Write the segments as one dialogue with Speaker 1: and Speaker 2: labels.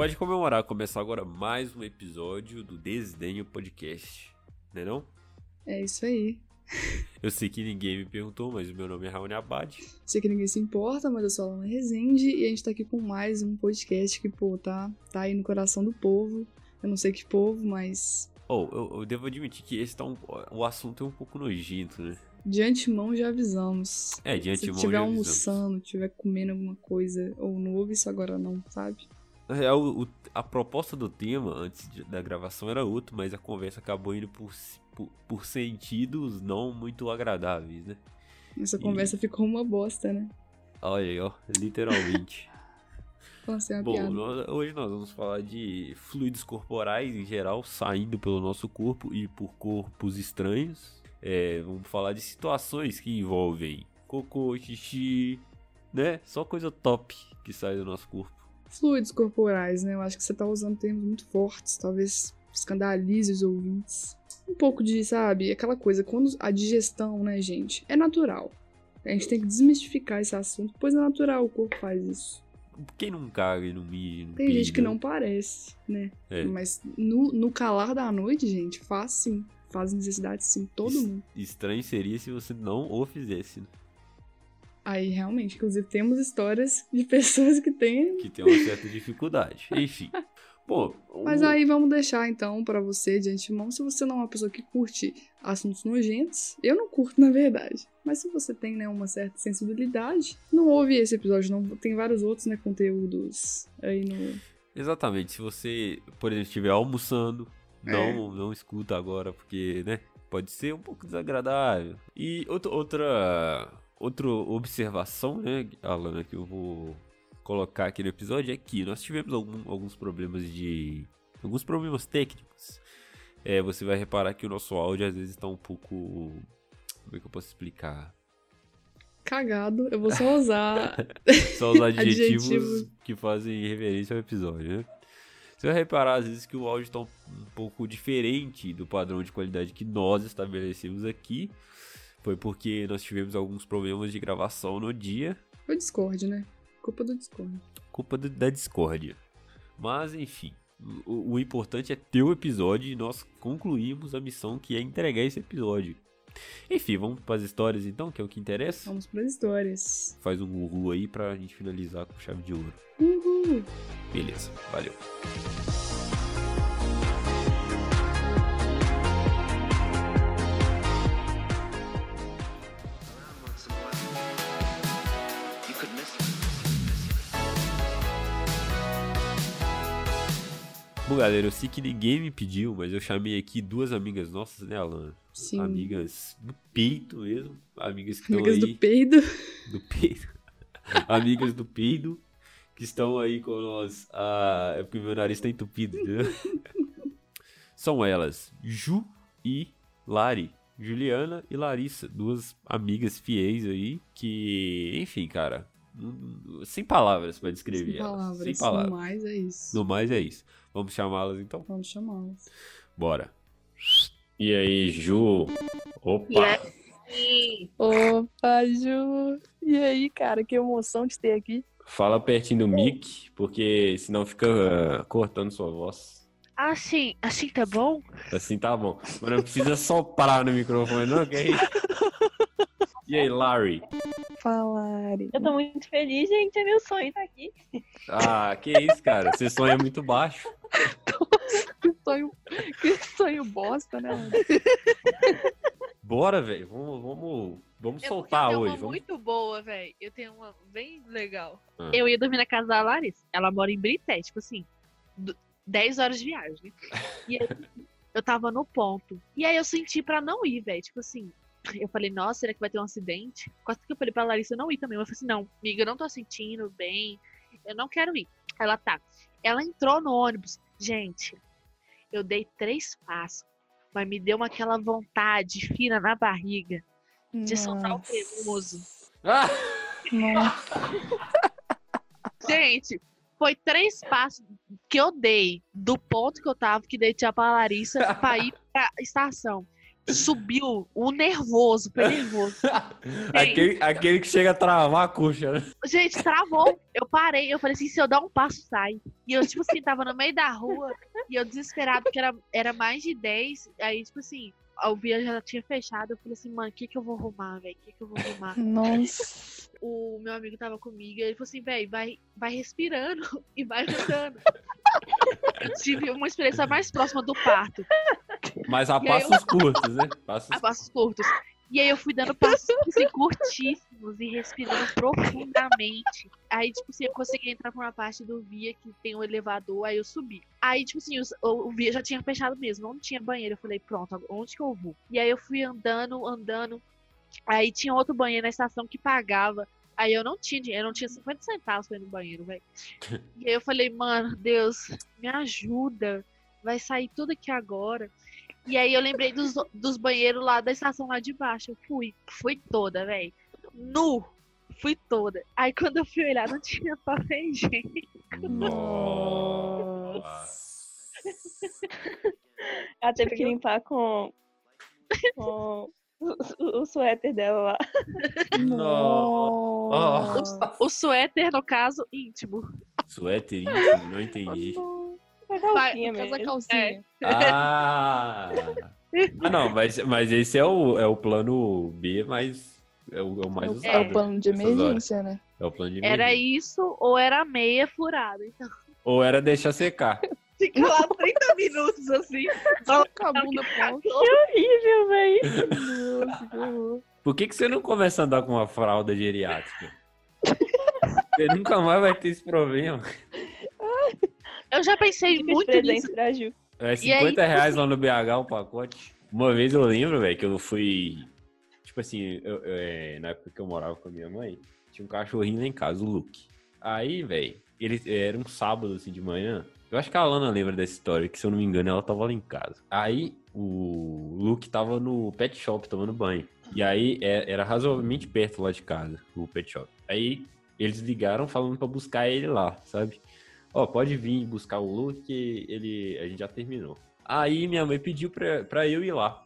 Speaker 1: pode comemorar, começar agora mais um episódio do Desdenho Podcast, né não?
Speaker 2: É isso aí.
Speaker 1: Eu sei que ninguém me perguntou, mas o meu nome é Raoni Abad.
Speaker 2: Sei que ninguém se importa, mas eu sou a Lana Rezende e a gente tá aqui com mais um podcast que, pô, tá, tá aí no coração do povo. Eu não sei que povo, mas.
Speaker 1: Oh, eu, eu devo admitir que esse tá um, o assunto é um pouco nojento, né?
Speaker 2: De antemão já avisamos.
Speaker 1: É, de antemão
Speaker 2: Se tiver almoçando, tiver comendo alguma coisa, ou não ouve isso agora não, sabe?
Speaker 1: Na real, o- a proposta do tema antes de- da gravação era outra, mas a conversa acabou indo por, por, por sentidos não muito agradáveis, né?
Speaker 2: Essa
Speaker 1: E-
Speaker 2: conversa ficou uma bosta, né?
Speaker 1: Olha aí, ó, literalmente.
Speaker 2: Nossa, é uma
Speaker 1: Bom,
Speaker 2: piada.
Speaker 1: nós- hoje nós vamos falar de fluidos corporais em geral saindo pelo nosso corpo e por corpos estranhos. É, vamos falar de situações que envolvem cocô, xixi, né? Só coisa top que sai do nosso corpo.
Speaker 2: Fluidos corporais, né? Eu acho que você tá usando termos muito fortes, talvez escandalize os ouvintes. Um pouco de, sabe, aquela coisa, quando a digestão, né, gente, é natural. A gente tem que desmistificar esse assunto, pois é natural, o corpo faz isso.
Speaker 1: Quem não caga e não mija, não
Speaker 2: Tem gente que não parece, né?
Speaker 1: É.
Speaker 2: Mas no, no calar da noite, gente, faz sim. Faz necessidade sim, todo mundo.
Speaker 1: Estranho seria se você não o fizesse, né?
Speaker 2: Aí, realmente, inclusive, temos histórias de pessoas que têm.
Speaker 1: Que tem uma certa dificuldade. Enfim. Bom,
Speaker 2: Mas aí vamos deixar então pra você de antemão, se você não é uma pessoa que curte assuntos nojentos, eu não curto na verdade. Mas se você tem né, uma certa sensibilidade, não ouve esse episódio, não. Tem vários outros né, conteúdos aí no.
Speaker 1: Exatamente. Se você, por exemplo, estiver almoçando,
Speaker 2: É.
Speaker 1: não, não escuta agora, porque, né? Pode ser um pouco desagradável. E outra, outra, outra observação, né, Alana, que eu vou colocar aqui no episódio é que nós tivemos algum- alguns problemas de. alguns problemas técnicos. É, você vai reparar que o nosso áudio às vezes tá um pouco. Como é que eu posso explicar?
Speaker 2: Cagado, eu vou só usar.
Speaker 1: Só os adjetivos,
Speaker 2: Adjetivos.
Speaker 1: que fazem referência ao episódio, né? Você vai reparar, às vezes, que o áudio está um pouco diferente do padrão de qualidade que nós estabelecemos aqui. Foi porque nós tivemos alguns problemas de gravação no dia,
Speaker 2: Foi Discord, né? Culpa do Discord.
Speaker 1: culpa do- da discórdia. Mas, enfim, o, o importante é ter o episódio e nós concluímos a missão que é entregar esse episódio. Enfim, vamos para as histórias então, que é o que interessa.
Speaker 2: Vamos para as histórias.
Speaker 1: Faz um uhul aí pra gente finalizar com chave de ouro.
Speaker 2: Uhul!
Speaker 1: Beleza, valeu. Bom, galera, eu sei que ninguém me pediu, mas eu chamei aqui duas amigas nossas, né, Alan?
Speaker 2: Sim.
Speaker 1: Amigas do peito mesmo. Amigas que estão
Speaker 2: Amigas
Speaker 1: aí.
Speaker 2: do peido.
Speaker 1: do peido. amigas do peido. Que estão aí com nós. Ah, é porque meu nariz tá entupido, entendeu? São elas, Ju e Lari. Juliana e Larissa. Duas amigas fiéis aí. Que, enfim, cara. Sem palavras pra descrever
Speaker 2: Sem
Speaker 1: elas.
Speaker 2: palavras.
Speaker 1: Sem palavras.
Speaker 2: No mais é isso.
Speaker 1: No mais é isso. Vamos chamá-las então?
Speaker 2: Vamos chamá-las.
Speaker 1: Bora.
Speaker 3: E aí, Ju? Opa!
Speaker 4: Opa, Ju! E aí, cara, que emoção de ter aqui.
Speaker 3: Fala pertinho do mic, porque senão fica ah, cortando sua voz.
Speaker 4: Assim, assim tá bom?
Speaker 3: Assim tá bom. Mas não precisa soprar no microfone, não, que é isso? E aí, Larry?
Speaker 4: Falarem. Eu tô muito feliz, gente. É meu sonho tá aqui.
Speaker 3: Ah, que isso, cara? Você sonha muito baixo.
Speaker 4: Que sonho, que sonho bosta, né?
Speaker 1: Bora, velho. Vamos, vamos, vamos
Speaker 5: É
Speaker 1: soltar
Speaker 5: eu tenho
Speaker 1: hoje.
Speaker 5: uma
Speaker 1: Vamos...
Speaker 5: muito boa, velho. Eu tenho uma bem legal.
Speaker 1: Ah.
Speaker 5: Eu ia dormir na casa da Larissa. Ela mora em Brité, tipo assim, du- 10 horas de viagem. E aí, eu tava no ponto. E aí eu senti pra não ir, velho. Tipo assim, eu falei, nossa, será que vai ter um acidente? Quase que eu falei pra Larissa não ir também. Eu falei assim, não, amiga, eu não tô sentindo bem. Eu não quero ir. Ela tá. Ela entrou no ônibus. Gente, eu dei três passos. Mas me deu aquela vontade fina na barriga de soltar o cremoso.
Speaker 1: Ah!
Speaker 5: Gente, foi três passos que eu dei do ponto que eu tava, que dei tchau pra Larissa pra ir pra estação. Subiu o nervoso, foi nervoso.
Speaker 1: aquele, aquele que chega a travar a coxa, né?
Speaker 5: Gente, travou. Eu parei, eu falei assim, se eu dar um passo, sai. E eu, tipo assim, tava no meio da rua, e eu desesperado, porque era, era mais de 10. Aí, tipo assim, a via já tinha fechado. Eu falei assim, mano, o que que eu vou arrumar, velho? O que que eu vou arrumar?
Speaker 2: Nossa.
Speaker 5: O meu amigo tava comigo, e ele falou assim, velho, vai, vai respirando e vai andando. eu tive uma experiência mais próxima do parto.
Speaker 1: Mas a passos curtos, né? Passos
Speaker 5: a passos curtos. E aí eu fui dando passos assim, curtíssimos e respirando profundamente. Aí, tipo assim, eu consegui entrar por uma parte do via que tem um elevador, aí eu subi. Aí, tipo assim, os- o, o via já tinha fechado mesmo, não tinha banheiro. Eu falei, pronto, onde que eu vou? E aí eu fui andando, andando. Aí tinha outro banheiro na estação que pagava. Aí eu não tinha dinheiro, eu não tinha 50 centavos pra ir no banheiro, velho. E aí eu falei, mano, Deus, me ajuda. Vai sair tudo aqui agora. E aí eu lembrei dos, dos banheiros lá da estação lá de baixo. Eu fui, fui toda, velho. Nu! Fui toda. Aí quando eu fui olhar, não tinha papel higiênico.
Speaker 1: Nossa.
Speaker 4: Ela teve que limpar com, com o, o, o suéter dela lá.
Speaker 2: Nossa.
Speaker 5: O suéter, no caso, íntimo.
Speaker 1: Suéter íntimo, não entendi.
Speaker 5: Vai,
Speaker 4: calcinha
Speaker 2: Casa
Speaker 4: mesmo.
Speaker 2: calcinha.
Speaker 1: Ah! Ah, não, mas, mas esse é o, é o plano B, mas é o, é o mais
Speaker 2: É o-
Speaker 1: usado.
Speaker 2: É o plano de emergência, né?
Speaker 1: É o plano de
Speaker 5: Era
Speaker 1: emergência.
Speaker 5: isso ou era meia furada. Então
Speaker 1: Ou era deixar secar.
Speaker 5: fica lá 30 minutos assim.
Speaker 2: Só com a bunda pronta.
Speaker 4: Horrível, velho.
Speaker 2: Que.
Speaker 1: Por que, que você não começa a andar com uma fralda geriátrica? Você nunca mais vai ter esse problema.
Speaker 5: Eu já pensei
Speaker 4: Fica
Speaker 5: muito nisso.
Speaker 4: pra Ju.
Speaker 1: É
Speaker 5: E aí,
Speaker 1: 50 reais lá no BH o pacote. Uma vez eu lembro, velho, que eu fui. Tipo assim, eu- eu, é, na época que eu morava com a minha mãe, tinha um cachorrinho lá em casa, o Luke. Aí, velho, ele era um sábado assim de manhã. Eu acho que a Alana lembra dessa história, que se eu não me engano, ela tava lá em casa. Aí o Luke tava no pet shop tomando banho. E aí é- era razoavelmente perto lá de casa, o pet shop. Aí eles ligaram falando pra buscar ele lá, sabe? Ó, pode vir buscar o Luke, ele, a gente já terminou. Aí minha mãe pediu pra, pra eu ir lá.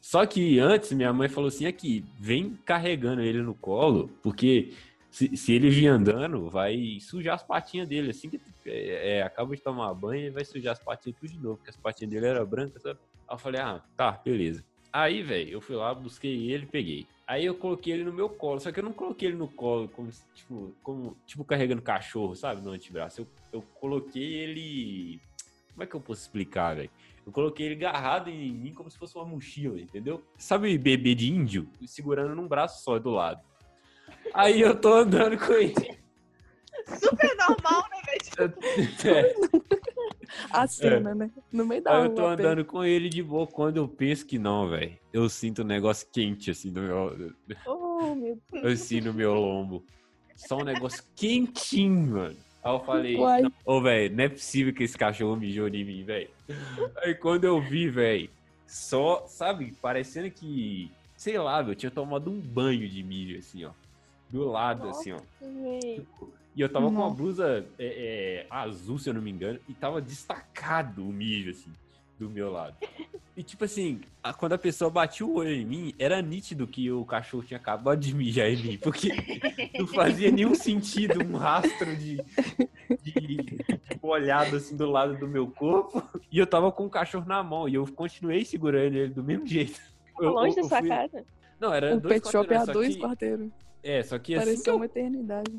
Speaker 1: Só que antes minha mãe falou assim, aqui, vem carregando ele no colo, porque se, se ele vir andando, vai sujar as patinhas dele. Assim que é, é, acaba de tomar banho, ele vai sujar as patinhas tudo de novo, porque as patinhas dele eram brancas, sabe? Aí eu falei, ah, tá, beleza. Aí, velho, eu fui lá, busquei ele, peguei. Aí eu coloquei ele no meu colo, só que eu não coloquei ele no colo como, tipo, como, tipo carregando cachorro, sabe, no antebraço. Eu, eu coloquei ele... Como é que eu posso explicar, velho? Eu coloquei ele agarrado em mim como se fosse uma mochila, entendeu? Sabe bebê de índio? Segurando num braço só do lado. Aí eu tô andando com ele.
Speaker 5: Super normal, né, velho?
Speaker 1: É,
Speaker 2: A cena, né? No meio da
Speaker 1: aí eu tô andando com ele de boa. Quando eu penso que não, velho, eu sinto um negócio quente assim no meu,
Speaker 4: Oh, meu Deus.
Speaker 1: assim no meu lombo. Só um negócio quentinho, mano. Aí eu falei, ô, velho, não é possível que esse cachorro mijou em mim, velho. Aí quando eu vi, velho, só, sabe, parecendo que, sei lá, eu tinha tomado um banho de mijo, assim, ó. Do lado, assim, ó.
Speaker 4: Véi.
Speaker 1: E eu tava com uma
Speaker 2: Nossa.
Speaker 1: blusa é, é, azul, se eu não me engano, e tava destacado o mijo, assim, do meu lado. E tipo assim, a- quando a pessoa batia o olho em mim, era nítido que o cachorro tinha acabado de mijar em mim, porque não fazia nenhum sentido um rastro de, de, de molhado assim do lado do meu corpo. E eu tava com o cachorro na mão, e eu continuei segurando ele do mesmo jeito. Eu-
Speaker 4: Longe
Speaker 1: eu-
Speaker 4: da sua
Speaker 1: eu fui-
Speaker 4: casa.
Speaker 1: Não, era
Speaker 2: O
Speaker 1: dois
Speaker 2: pet shop é a dois
Speaker 1: que-
Speaker 2: quarteiros.
Speaker 1: É, só que assim que
Speaker 2: Pareceu
Speaker 1: eu
Speaker 2: uma eternidade.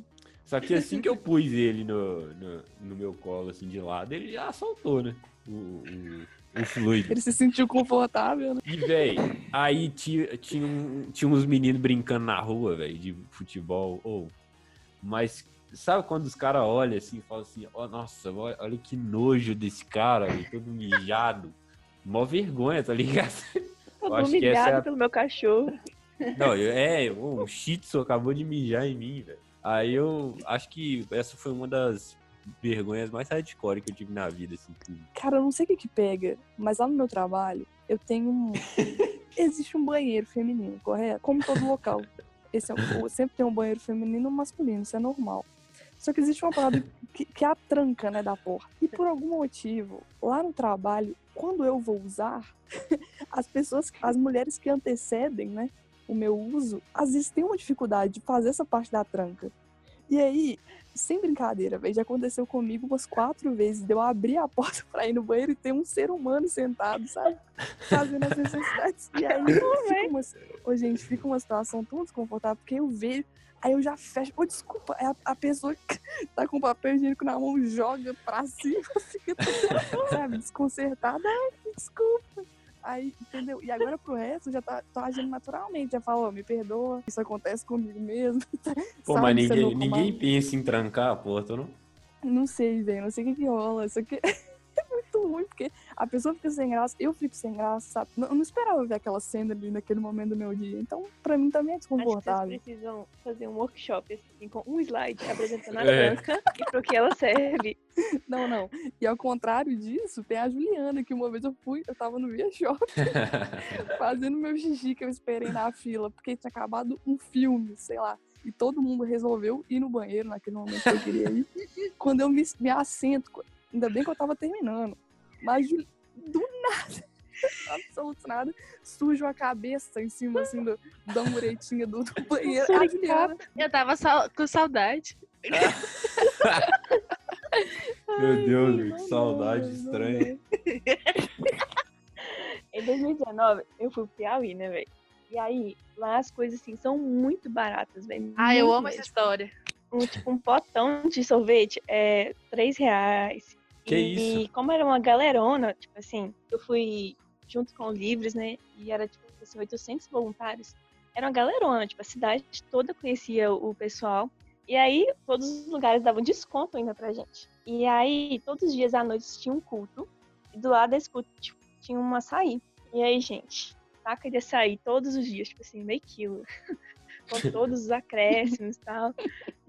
Speaker 1: Só que assim que eu pus ele no, no, no meu colo, assim, de lado, ele já soltou, né? O, o, o fluido.
Speaker 2: Ele se sentiu confortável, né?
Speaker 1: E, véi, aí tinha, tinha, um- tinha uns meninos brincando na rua, velho, de futebol. Ou, mas sabe quando os caras olham assim e falam assim, ó, nossa, olha, que nojo desse cara, véio, todo mijado. Mó vergonha, tá ligado?
Speaker 4: Todo
Speaker 1: que essa
Speaker 4: humilhado
Speaker 1: é a-
Speaker 4: pelo meu cachorro.
Speaker 1: Não, eu- é, o Shih Tzu acabou de mijar em mim, velho. Aí eu acho que essa foi uma das vergonhas mais hardcore que eu tive na vida, assim. que-
Speaker 2: Cara, eu não sei o que que pega, mas lá no meu trabalho, eu tenho um... Existe um banheiro feminino, correto? Como todo local. Esse é sempre tem um banheiro feminino e um masculino, isso é normal. Só que existe uma parada que, que é a tranca, né, da porta. E por algum motivo, lá no trabalho, quando eu vou usar, as pessoas, as mulheres que antecedem, né, o meu uso, às vezes têm uma dificuldade de fazer essa parte da tranca. E aí, sem brincadeira, velho, já aconteceu comigo umas quatro vezes de eu abrir a porta pra ir no banheiro e ter um ser humano sentado, sabe? Fazendo as necessidades. E aí, fica uma, ô, gente, fica uma situação tão desconfortável, porque eu vejo, aí eu já fecho. Ô, desculpa, é a, a pessoa que tá com papel higiênico na mão, joga pra cima, fica, sabe, desconcertada. Ai, desculpa. Aí, entendeu? E agora pro resto, já tá, tô agindo naturalmente. Já falo, ó, me perdoa, isso acontece comigo mesmo.
Speaker 1: Pô,
Speaker 2: Sabe,
Speaker 1: mas ninguém, ninguém pensa em trancar a porta, não?
Speaker 2: Não sei, velho. Não sei o que, que rola. Isso aqui é muito ruim, porque a pessoa fica sem graça, eu fico sem graça, sabe? Não- Eu não esperava ver aquela cena ali naquele momento do meu dia. Então, pra mim também é
Speaker 4: Acho que vocês
Speaker 2: desconfortável.
Speaker 4: precisam fazer um workshop assim, com um slide apresentando a
Speaker 1: É.
Speaker 4: tranca e pro que ela serve.
Speaker 2: Não, não. E ao contrário disso, tem a Juliana, que uma vez eu fui, eu tava no Via Shop fazendo meu xixi que eu esperei na fila, porque tinha acabado um filme, sei lá. E todo mundo resolveu ir no banheiro naquele momento que eu queria ir. Quando eu me, me assento, ainda bem que eu tava terminando. Mas do nada, absoluto nada, sujo a cabeça em cima assim do, da muretinha do, do banheiro. A Juliana.
Speaker 5: Eu tava sal- com saudade.
Speaker 1: Meu Deus, que
Speaker 2: Não,
Speaker 1: saudade
Speaker 2: não,
Speaker 1: estranha.
Speaker 4: Em 2019, eu fui pro Piauí, né, velho? E aí, lá as coisas assim são muito baratas, velho.
Speaker 5: Ah, eu amo essa história.
Speaker 4: Um, tipo, um potão de sorvete é 3 reais.
Speaker 1: Que
Speaker 4: e
Speaker 1: isso?
Speaker 4: como era uma galerona, tipo assim, eu fui junto com o Livres, né? E era, tipo assim, 800 voluntários. Era uma galerona, tipo, a cidade toda conhecia o pessoal. E aí, todos os lugares davam desconto ainda pra gente. E aí, todos os dias à noite tinha um culto. E do lado desse culto tipo, tinha um açaí. E aí, gente, saca de açaí todos os dias, tipo assim, meio quilo. com todos os acréscimos e tal.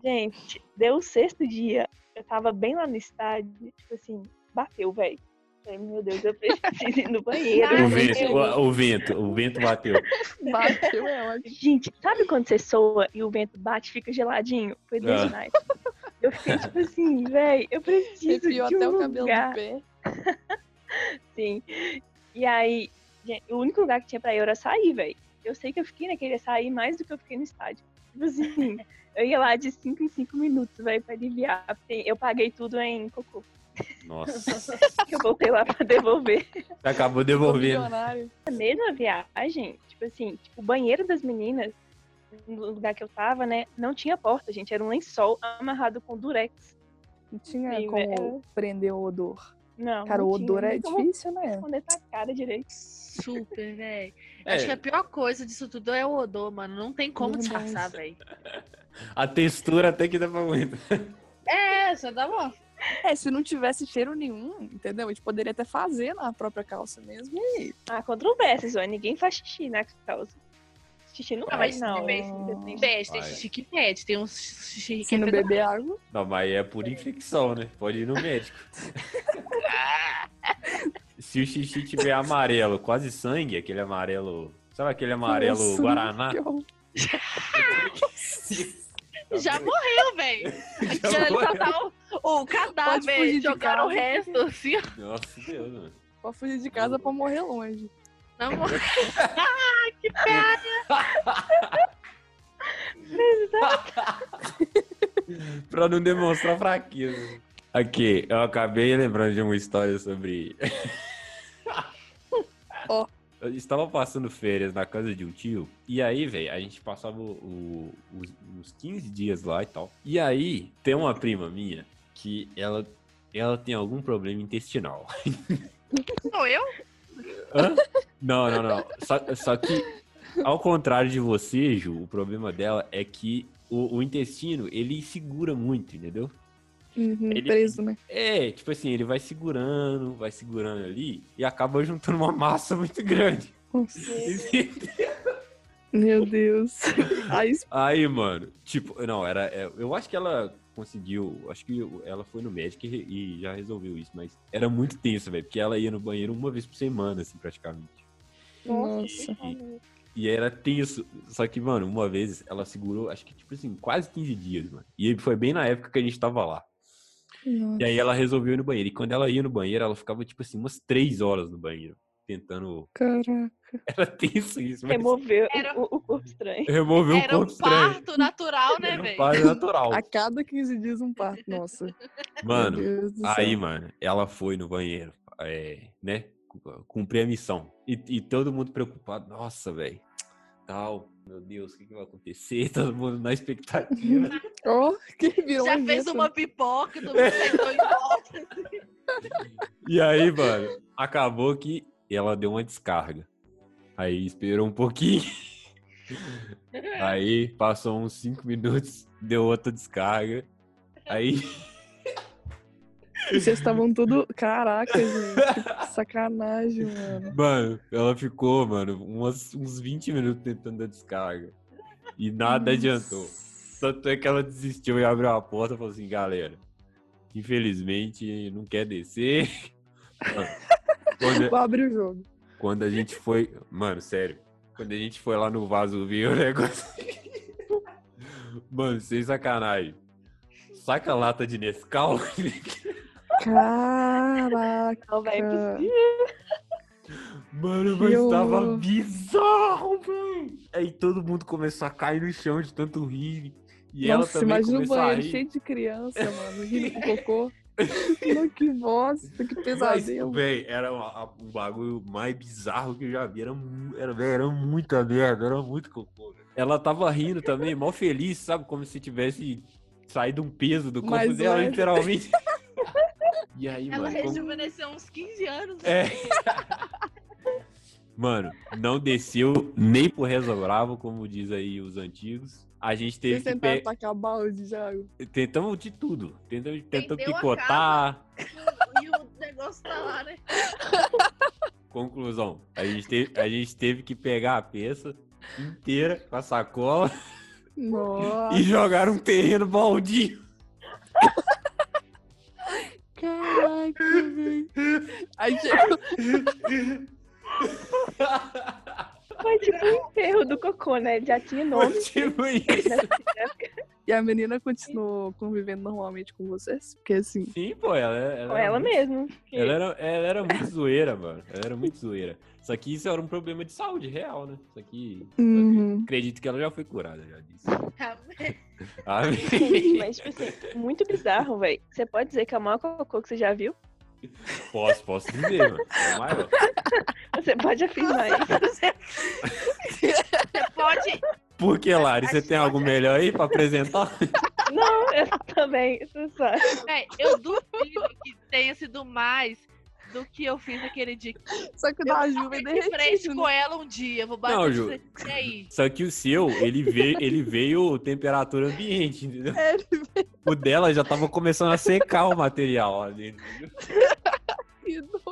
Speaker 4: Gente, deu o sexto dia. Eu tava bem lá no estádio, tipo assim, bateu, velho. Falei, meu Deus, eu preciso ir no banheiro.
Speaker 1: O vento, o, o vento, o vento bateu.
Speaker 2: Bateu, é ótimo.
Speaker 4: Gente, sabe quando você soa e o vento bate e fica geladinho? Foi desse
Speaker 1: Ah.
Speaker 4: naipe. Eu fiquei tipo assim, velho, eu preciso
Speaker 2: Arrepiou
Speaker 4: de um
Speaker 2: até o cabelo
Speaker 4: lugar.
Speaker 2: do pé.
Speaker 4: Sim. E aí, gente, o único lugar que tinha pra ir era sair, velho. Eu sei que eu fiquei naquele açaí mais do que eu fiquei no estádio. Tipo assim, eu ia lá de 5 em 5 minutos, velho, pra aliviar. Eu paguei tudo em cocô.
Speaker 1: Nossa.
Speaker 4: Eu voltei lá pra devolver.
Speaker 1: Você acabou devolvendo.
Speaker 2: milionário.
Speaker 4: Na mesma viagem, tipo assim, tipo, o banheiro das meninas, no lugar que eu tava, né, não tinha porta, gente. Era um lençol amarrado com durex.
Speaker 2: Não tinha
Speaker 4: Sim,
Speaker 2: como
Speaker 4: velho.
Speaker 2: prender o odor.
Speaker 4: Não,
Speaker 2: Cara,
Speaker 4: não
Speaker 2: o
Speaker 4: tinha
Speaker 2: odor é difícil, né?
Speaker 4: Esconder tua cara direito.
Speaker 5: Super, velho.
Speaker 1: É,
Speaker 5: Acho que a pior coisa disso tudo é o odor, mano. Não tem como
Speaker 2: Verdade.
Speaker 5: disfarçar, velho.
Speaker 1: a textura até que dá pra aguentar.
Speaker 5: É, só dá uma.
Speaker 2: É, se não tivesse cheiro nenhum, entendeu? A gente poderia até fazer na própria calça mesmo. E
Speaker 4: Ah, controvérsias, ó. Ninguém faz xixi na calça. Xixi não faz, não.
Speaker 5: tem-
Speaker 4: Independente.
Speaker 5: Pede, tem xixi que pede. Tem uns xixi que
Speaker 2: se não beber água,
Speaker 1: Não, mas é por infecção, né? Pode ir no médico. Se o xixi tiver amarelo, quase sangue, aquele amarelo. Sabe aquele amarelo
Speaker 2: Nossa,
Speaker 1: Guaraná?
Speaker 2: que.
Speaker 5: Já morreu, velho.
Speaker 1: Já morreu.
Speaker 5: tá o, o cadáver,
Speaker 2: de
Speaker 5: jogaram o resto, assim, ó.
Speaker 1: Nossa Deus, mano.
Speaker 2: Pode fugir de casa pra morrer longe.
Speaker 5: Não morreu.
Speaker 1: pra não demonstrar fraqueza. Aqui, eu acabei lembrando de uma história sobre.
Speaker 2: Ó.
Speaker 1: Eu estava passando férias na casa de um tio. E aí, velho, a gente passava o- o- os, uns 15 dias lá e tal. E aí, tem uma prima minha que ela, ela tem algum problema intestinal.
Speaker 5: Sou eu?
Speaker 1: Hã? Não, não, não. Só, só que, ao contrário de você, Ju, o problema dela é que o, o intestino, ele segura muito, entendeu?
Speaker 2: Uhum,
Speaker 1: Ele-
Speaker 2: preso, né?
Speaker 1: É, tipo assim, ele vai segurando, vai segurando ali e acaba juntando uma massa muito grande.
Speaker 2: Meu Deus. Aí
Speaker 1: Aí, mano, tipo, não, era. é, Eu acho que ela conseguiu. Acho que ela foi no médico e, e já resolveu isso, mas era muito tenso, velho, porque ela ia no banheiro uma vez por semana, assim, praticamente.
Speaker 2: Nossa.
Speaker 1: E, e era tenso. Só que, mano, uma vez ela segurou, acho que, tipo assim, quase 15 dias, mano. E foi bem na época que a gente tava lá. E aí ela resolveu ir no banheiro. E quando ela ia no banheiro, ela ficava, tipo assim, umas três horas no banheiro. Tentando.
Speaker 2: Caraca.
Speaker 1: Era tenso isso, mas
Speaker 4: Removeu
Speaker 5: Era-
Speaker 4: o, o corpo estranho.
Speaker 1: removeu o
Speaker 5: Era um
Speaker 1: corpo estranho.
Speaker 5: parto natural, né,
Speaker 1: Era um
Speaker 5: velho?
Speaker 1: parto natural.
Speaker 2: A cada 15 dias um parto, nossa.
Speaker 1: Mano, Aí,
Speaker 2: céu.
Speaker 1: mano, ela foi no banheiro, é, né? cu- Cumprir a missão. E, e todo mundo preocupado. Nossa, velho. Tal. Meu Deus, o que, que vai acontecer? Todo mundo na expectativa.
Speaker 2: Ó, que virou
Speaker 5: Já
Speaker 2: um
Speaker 5: fez uma pipoca, todo mundo sentou em volta.
Speaker 1: e aí, mano, acabou que ela deu uma descarga. Aí esperou um pouquinho. Aí passou uns 5 minutos, deu outra descarga. Aí.
Speaker 2: E vocês estavam tudo. Caraca, gente. Sacanagem, mano.
Speaker 1: Mano, ela ficou, mano, umas, uns 20 minutos tentando dar descarga. E nada adiantou. Tanto é que ela desistiu e abriu a porta e falou assim, galera, infelizmente não quer descer. Mano, Quando,
Speaker 2: Vou abrir o jogo.
Speaker 1: quando a gente foi. Mano, sério. Quando a gente foi lá no vaso ver o negócio. Mano, sem sacanagem. Saca a lata de Nescau.
Speaker 2: Caraca.
Speaker 4: Não, é possível.
Speaker 1: Mano, mas tava
Speaker 2: horror.
Speaker 1: bizarro, velho. Aí todo mundo começou a cair no chão de tanto rir. E ela
Speaker 2: Nossa,
Speaker 1: também
Speaker 2: imagina o
Speaker 1: começou a
Speaker 2: banheiro
Speaker 1: rir.
Speaker 2: cheio de criança, mano. Rindo com cocô. Não, que bosta, que
Speaker 1: Mas,
Speaker 2: pesadelo.
Speaker 1: véi, era uma- um bagulho mais bizarro que eu já vi. Era, era, véi, era muita merda, era muito cocô. velho. Ela tava rindo também, mal feliz, sabe? Como se tivesse saído um peso do corpo dela, literalmente. E aí,
Speaker 5: Ela
Speaker 1: mano, como-
Speaker 5: rejuvenesceu uns 15 anos.
Speaker 1: É. Mano, não desceu nem pro Rezo Bravo, como diz aí os antigos. A gente teve
Speaker 2: Vocês
Speaker 1: que
Speaker 2: tentaram
Speaker 1: pe...
Speaker 2: tacar balde já.
Speaker 1: Tentamos de tudo. Tentamos, tentamos picotar.
Speaker 5: E o negócio tá lá, né?
Speaker 1: Conclusão. A gente, teve, a gente teve que pegar a peça inteira com a sacola
Speaker 2: Nossa,
Speaker 1: e jogar um terreno baldio.
Speaker 2: Caraca, velho. Aí chegou.
Speaker 4: Foi tipo o enterro do cocô, né? Já tinha nome.
Speaker 1: tipo isso.
Speaker 2: E a menina continuou convivendo normalmente com vocês? Porque assim.
Speaker 1: Sim, pô, ela, ela,
Speaker 4: Com ela
Speaker 1: muito-
Speaker 4: mesmo. que-
Speaker 1: Ela era, ela era muito zoeira, mano. Ela era muito zoeira. Só que isso era um problema de saúde real, né? Só que. só que
Speaker 2: Uhum.
Speaker 1: acredito que ela já foi curada, já disse.
Speaker 5: Amém.
Speaker 1: Amém.
Speaker 4: Mas, tipo assim, muito bizarro, velho. Você pode dizer que é o maior cocô que você já viu?
Speaker 1: Posso, posso dizer, mano. É o maior.
Speaker 4: Você pode afirmar isso.
Speaker 5: Você pode.
Speaker 1: Por que, Lari? Você tem algo melhor aí pra apresentar?
Speaker 4: Não, eu também, você sabe.
Speaker 5: Véi, eu duvido que tenha sido mais do que eu fiz naquele dia.
Speaker 2: Só que o da Ju
Speaker 5: fiquei
Speaker 2: vem
Speaker 5: de frente
Speaker 2: derretido.
Speaker 5: com ela um dia. Vou bater
Speaker 1: Não, Ju.
Speaker 5: aí?
Speaker 1: Só que o seu, ele veio, ele veio temperatura ambiente, entendeu?
Speaker 2: É, ele
Speaker 1: O dela já tava começando a secar o material lá dentro. entendeu?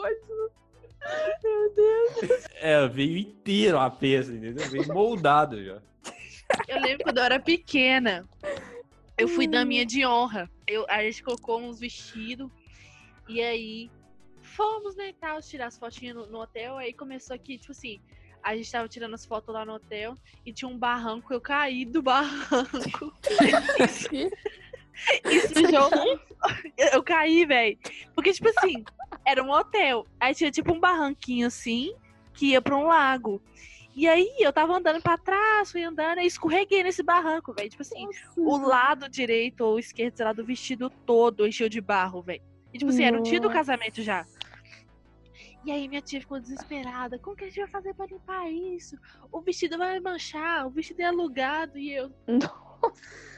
Speaker 2: Veio doido.
Speaker 1: É, veio inteiro a peça, entendeu? Veio moldado já.
Speaker 5: Eu lembro quando eu era pequena. Eu fui daminha de honra. Eu, a gente colocou uns vestidos. E aí fomos, né, e tal, tirar as fotinhas no, no hotel. Aí começou aqui, tipo assim, a gente tava tirando as fotos lá no hotel e tinha um barranco, eu caí do barranco. e sujou. Eu caí, velho. Porque, tipo assim, era um hotel. Aí tinha tipo um barranquinho assim, que ia pra um lago. E aí eu tava andando pra trás, fui andando e escorreguei nesse barranco, velho. Tipo assim, o lado direito ou esquerdo, sei lá, do vestido todo encheu de barro, velho. E tipo assim, era o dia do
Speaker 2: Nossa.
Speaker 5: casamento já. E aí minha tia ficou desesperada. Como que a gente vai fazer pra limpar isso? O vestido vai manchar, o vestido é alugado e eu.
Speaker 1: Nossa.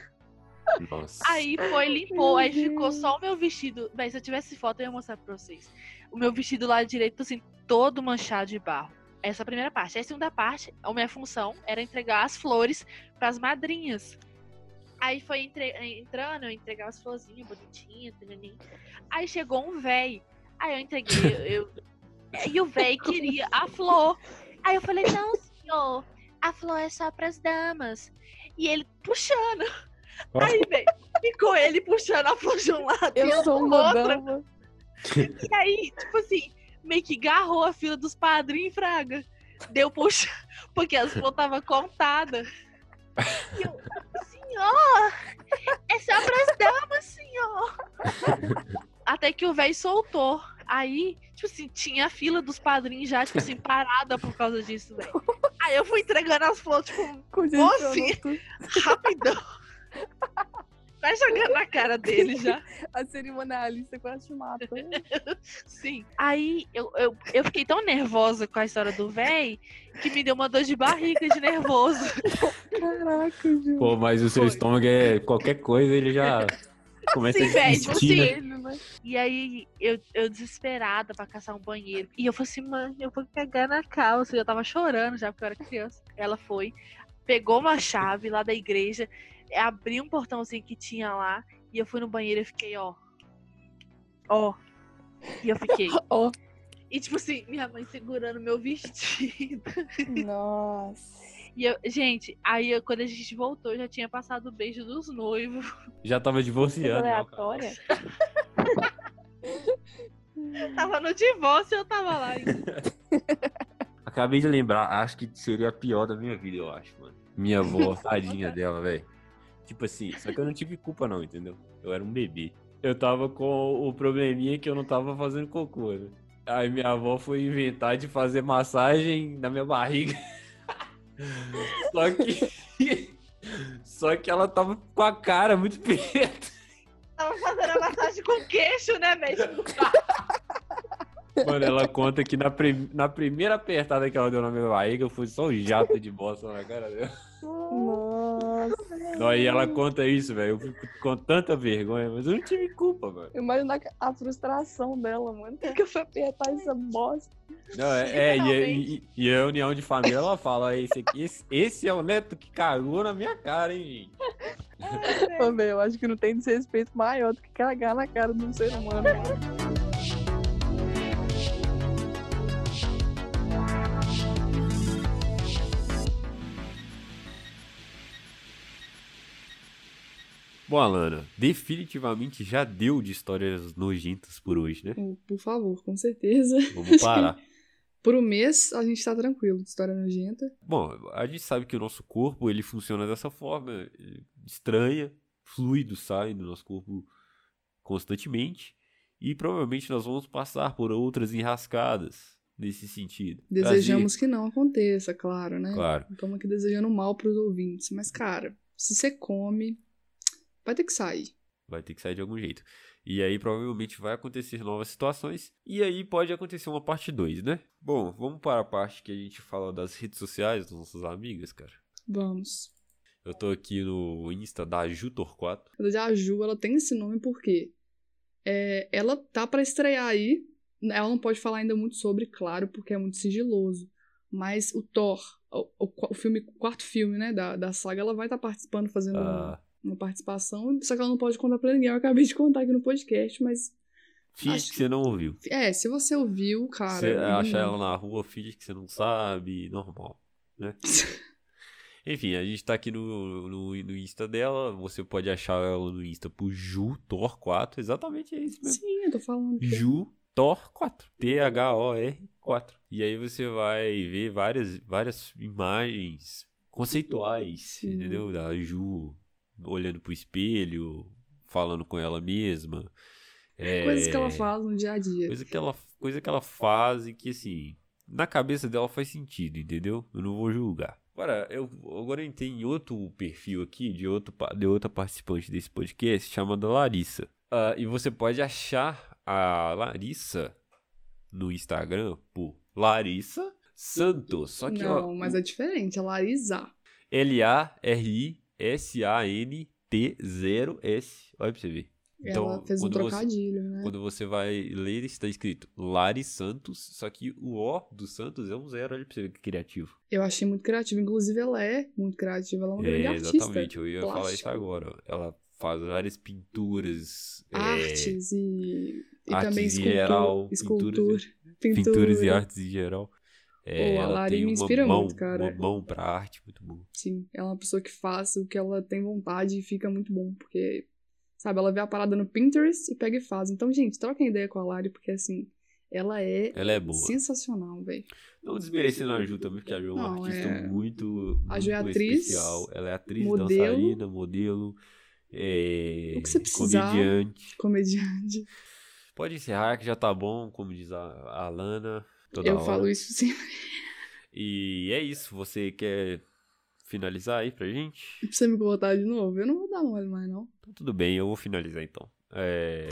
Speaker 5: Aí foi, limpou, aí ficou só o meu vestido. Véi, se eu tivesse foto, eu ia mostrar pra vocês. O meu vestido lá direito, assim, todo manchado de barro. Essa é a primeira parte. Aí a segunda parte, a minha função era entregar as flores pras madrinhas. Aí foi entre- entrando, eu entregava as florzinhas bonitinhas. Aí chegou um véi. Aí eu entreguei, eu, e o véi queria a flor. Aí eu falei, não, senhor, a flor é só pras damas. E ele puxando. Aí, velho, ficou ele puxando a flor de um lado e
Speaker 2: Eu
Speaker 5: eu
Speaker 2: sou uma
Speaker 5: outro. E aí, tipo assim, meio que garrou a fila dos padrinhos, Fraga. Deu puxar, porque as flores estavam contadas. E eu, senhor! É só pras damas, senhor! Até que o velho soltou. Aí, tipo assim, tinha a fila dos padrinhos já, tipo assim, parada por causa disso, velho. Aí eu fui entregando as flores, tipo,
Speaker 6: tudo.
Speaker 5: rapidão. Vai jogando na cara dele já.
Speaker 6: A cerimonialista quase te mata.
Speaker 5: Sim. Aí eu, eu, eu fiquei tão nervosa com a história do véi que me deu uma dor de barriga de nervoso.
Speaker 6: Caraca, Ju.
Speaker 1: Pô, mas o seu
Speaker 5: Foi.
Speaker 1: estômago é qualquer coisa, ele já começa
Speaker 5: Sim,
Speaker 1: a
Speaker 5: velho, tipo
Speaker 1: desistir, né?
Speaker 6: Ele, né?
Speaker 5: E aí eu, eu desesperada pra caçar um banheiro. E eu falei assim, mãe, eu vou cagar na calça. Eu tava chorando já porque eu era criança. Ela foi, pegou uma chave lá da igreja, abriu um portãozinho que tinha lá. E eu fui no banheiro e fiquei, ó. Ó. E eu fiquei.
Speaker 6: Ó.
Speaker 5: E tipo assim, minha mãe segurando meu vestido.
Speaker 6: Nossa.
Speaker 5: E eu, gente, aí eu- quando a gente voltou, já tinha passado o beijo dos noivos.
Speaker 1: Já tava divorciando. né,
Speaker 4: aleatória.
Speaker 5: Tava no divórcio e eu tava lá.
Speaker 1: Acabei de lembrar, acho que seria a pior da minha vida, eu acho, mano. Minha avó, tadinha dela, velho. Tipo assim, só que eu não tive culpa não, entendeu? Eu era um bebê. Eu tava com o probleminha que eu não tava fazendo cocô, né? Aí minha avó foi inventar de fazer massagem na minha barriga. Só que. Só que ela tava com a cara muito preta.
Speaker 5: Tava fazendo a massagem com queixo, né, mesmo?
Speaker 1: Mano, ela conta que na, prim- na primeira apertada que ela deu na minha barriga foi só um jato de bosta na cara dela.
Speaker 6: Nossa.
Speaker 1: Aí ela conta isso, velho. Eu fico com tanta vergonha, mas eu não tive culpa, mano.
Speaker 6: Imagina a a frustração dela, mano. Por que eu fui apertar essa bosta?
Speaker 1: Não, é, é, e, e- e a união de família, ela fala, esse, aqui, esse, esse é o neto que cagou na minha cara, hein, gente?
Speaker 6: Ô, velho, eu acho que não tem desrespeito maior do que cagar na cara de um ser humano.
Speaker 1: Bom, Alana, definitivamente já deu de histórias nojentas por hoje, né?
Speaker 2: Por favor, com certeza.
Speaker 1: Vamos parar.
Speaker 2: Por um mês, a gente tá tranquilo de história nojenta.
Speaker 1: Bom, a gente sabe que o nosso corpo, ele funciona dessa forma, estranha, fluidos saem do nosso corpo constantemente, e provavelmente nós vamos passar por outras enrascadas nesse sentido.
Speaker 2: Desejamos que não aconteça, claro, né?
Speaker 1: Claro.
Speaker 2: Estamos aqui desejando mal pros ouvintes. Mas, cara, se você come, vai ter que sair.
Speaker 1: Vai ter que sair de algum jeito. E aí provavelmente vai acontecer novas situações. E aí pode acontecer uma parte 2, né? Bom, vamos para a parte que a gente fala das redes sociais das nossas amigas, cara.
Speaker 2: Vamos.
Speaker 1: Eu tô aqui no Insta da Jutor4.
Speaker 2: Na verdade, a Ju, ela tem esse nome porque é, ela tá pra estrear aí. Ela não pode falar ainda muito sobre, claro, porque é muito sigiloso. Mas o Thor, o, o, o filme, o quarto filme, né, da, da saga, ela vai estar participando, fazendo
Speaker 1: Ah,
Speaker 2: uma participação. Só que ela não pode contar pra ninguém. Eu acabei de contar aqui no podcast, mas.
Speaker 1: finge
Speaker 2: Acho
Speaker 1: que você não ouviu.
Speaker 2: É, se você ouviu, cara.
Speaker 1: você acha ela na rua, finge que você não sabe, normal, né? Enfim, a gente tá aqui no, no, no Insta dela. Você pode achar ela no Insta por Jutor4. Exatamente é isso mesmo.
Speaker 2: Sim, eu tô falando. que é.
Speaker 1: Jutor4. T-H-O-R-4. E aí você vai ver várias, várias imagens conceituais,
Speaker 2: Sim.
Speaker 1: entendeu? Da Ju olhando pro espelho, falando com ela mesma. É,
Speaker 2: Coisas que ela faz no dia a dia.
Speaker 1: Coisa que ela, coisa que ela faz e que, assim, na cabeça dela faz sentido, entendeu? Eu não vou julgar. Agora, eu, agora eu entrei em outro perfil aqui, de, outro, de outra participante desse podcast, chamada Larissa. Ah, e você pode achar a Larissa no Instagram por Larissa Santos. Só que,
Speaker 2: Não, mas é diferente. É Larisa.
Speaker 1: L-A-R-I-S-A-N-T-0-S. Olha pra você ver.
Speaker 2: ela fez um
Speaker 1: quando você-
Speaker 2: trocadilho, né?
Speaker 1: quando você vai ler, está escrito Lari Santos, só que o O do Santos é um zero, olha pra você ver que criativo.
Speaker 2: Eu achei muito criativo. Inclusive, ela é muito criativa. Ela é uma grande
Speaker 1: É,
Speaker 2: artista.
Speaker 1: exatamente, eu ia falar isso
Speaker 2: plástico.
Speaker 1: agora. Ela faz várias pinturas, é,
Speaker 2: Artes e, e
Speaker 1: artes
Speaker 2: também
Speaker 1: em
Speaker 2: escultura.
Speaker 1: geral,
Speaker 2: escultura,
Speaker 1: pinturas
Speaker 2: pintura.
Speaker 1: pinturas e artes em geral. É,
Speaker 2: Pô, a Lari me inspira
Speaker 1: mão,
Speaker 2: muito, cara.
Speaker 1: uma mão pra arte muito bom.
Speaker 2: Sim, ela é uma pessoa que faz o que ela tem vontade e fica muito bom. Porque, sabe, ela vê a parada no Pinterest e pega e faz. Então, gente, troquem ideia com a Lari, porque assim. ela é
Speaker 1: Ela é boa.
Speaker 2: sensacional, velho.
Speaker 1: Não desmerecendo a Ju também, porque a Ju é uma
Speaker 2: Não,
Speaker 1: artista
Speaker 2: é-
Speaker 1: muito,
Speaker 2: A Ju é
Speaker 1: muito
Speaker 2: atriz,
Speaker 1: especial. Ela é atriz,
Speaker 2: modelo.
Speaker 1: dançarina, modelo, é,
Speaker 2: O que você precisar.
Speaker 1: comediante.
Speaker 2: Comediante.
Speaker 1: Pode encerrar que já tá bom, como diz a, a Alana. Toda
Speaker 2: Eu
Speaker 1: hora.
Speaker 2: falo isso sempre.
Speaker 1: E é isso. Você quer finalizar aí pra gente?
Speaker 2: Pra você me cortar de novo, eu não vou dar mole mais, não.
Speaker 1: Então, tudo bem, eu vou finalizar então. É...